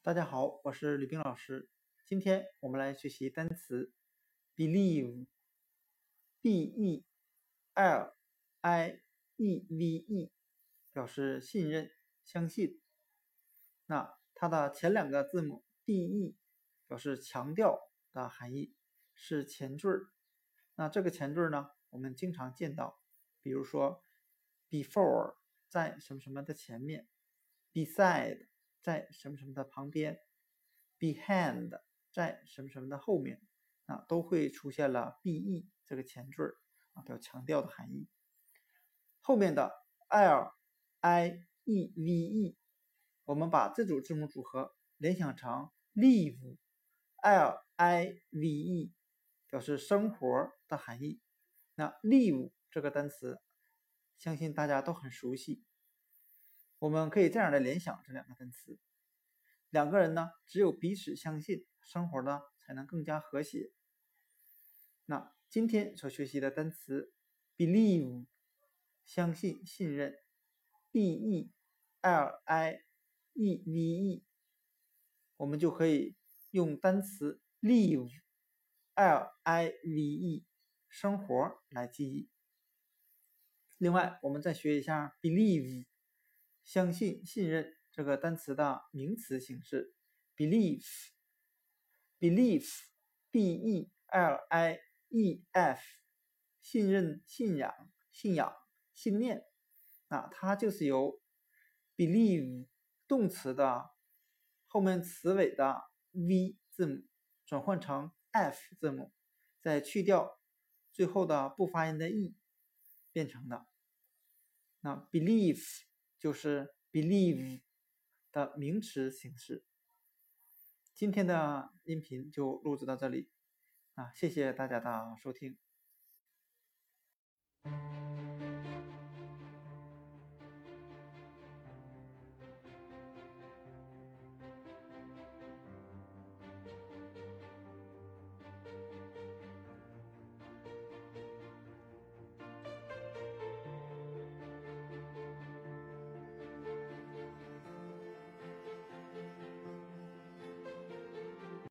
大家好，我是吕冰老师。今天我们来学习单词 believe，b e l i e v e，表示信任、相信。那它的前两个字母 b e 表示强调的含义，是前缀。那这个前缀呢，我们经常见到，比如说 before 在什么什么的前面，beside。在什么什么的旁边，behind 在什么什么的后面，啊，都会出现了 be 这个前缀啊，表强调的含义。后面的 l i e v e，我们把这组字母组合联想成 live，l i v e 表示生活的含义。那 live 这个单词，相信大家都很熟悉。我们可以这样来联想这两个单词：两个人呢，只有彼此相信，生活呢才能更加和谐。那今天所学习的单词 believe，相信、信任，b e l i e v e，我们就可以用单词 live，l i v e，生活来记忆。另外，我们再学一下 believe。相信、信任这个单词的名词形式，belief，belief，b e l i e f，信任、信仰、信仰、信念，啊，它就是由 believe 动词的后面词尾的 v 字母转换成 f 字母，再去掉最后的不发音的 e 变成的。那 belief。就是 believe 的名词形式。今天的音频就录制到这里，啊，谢谢大家的收听。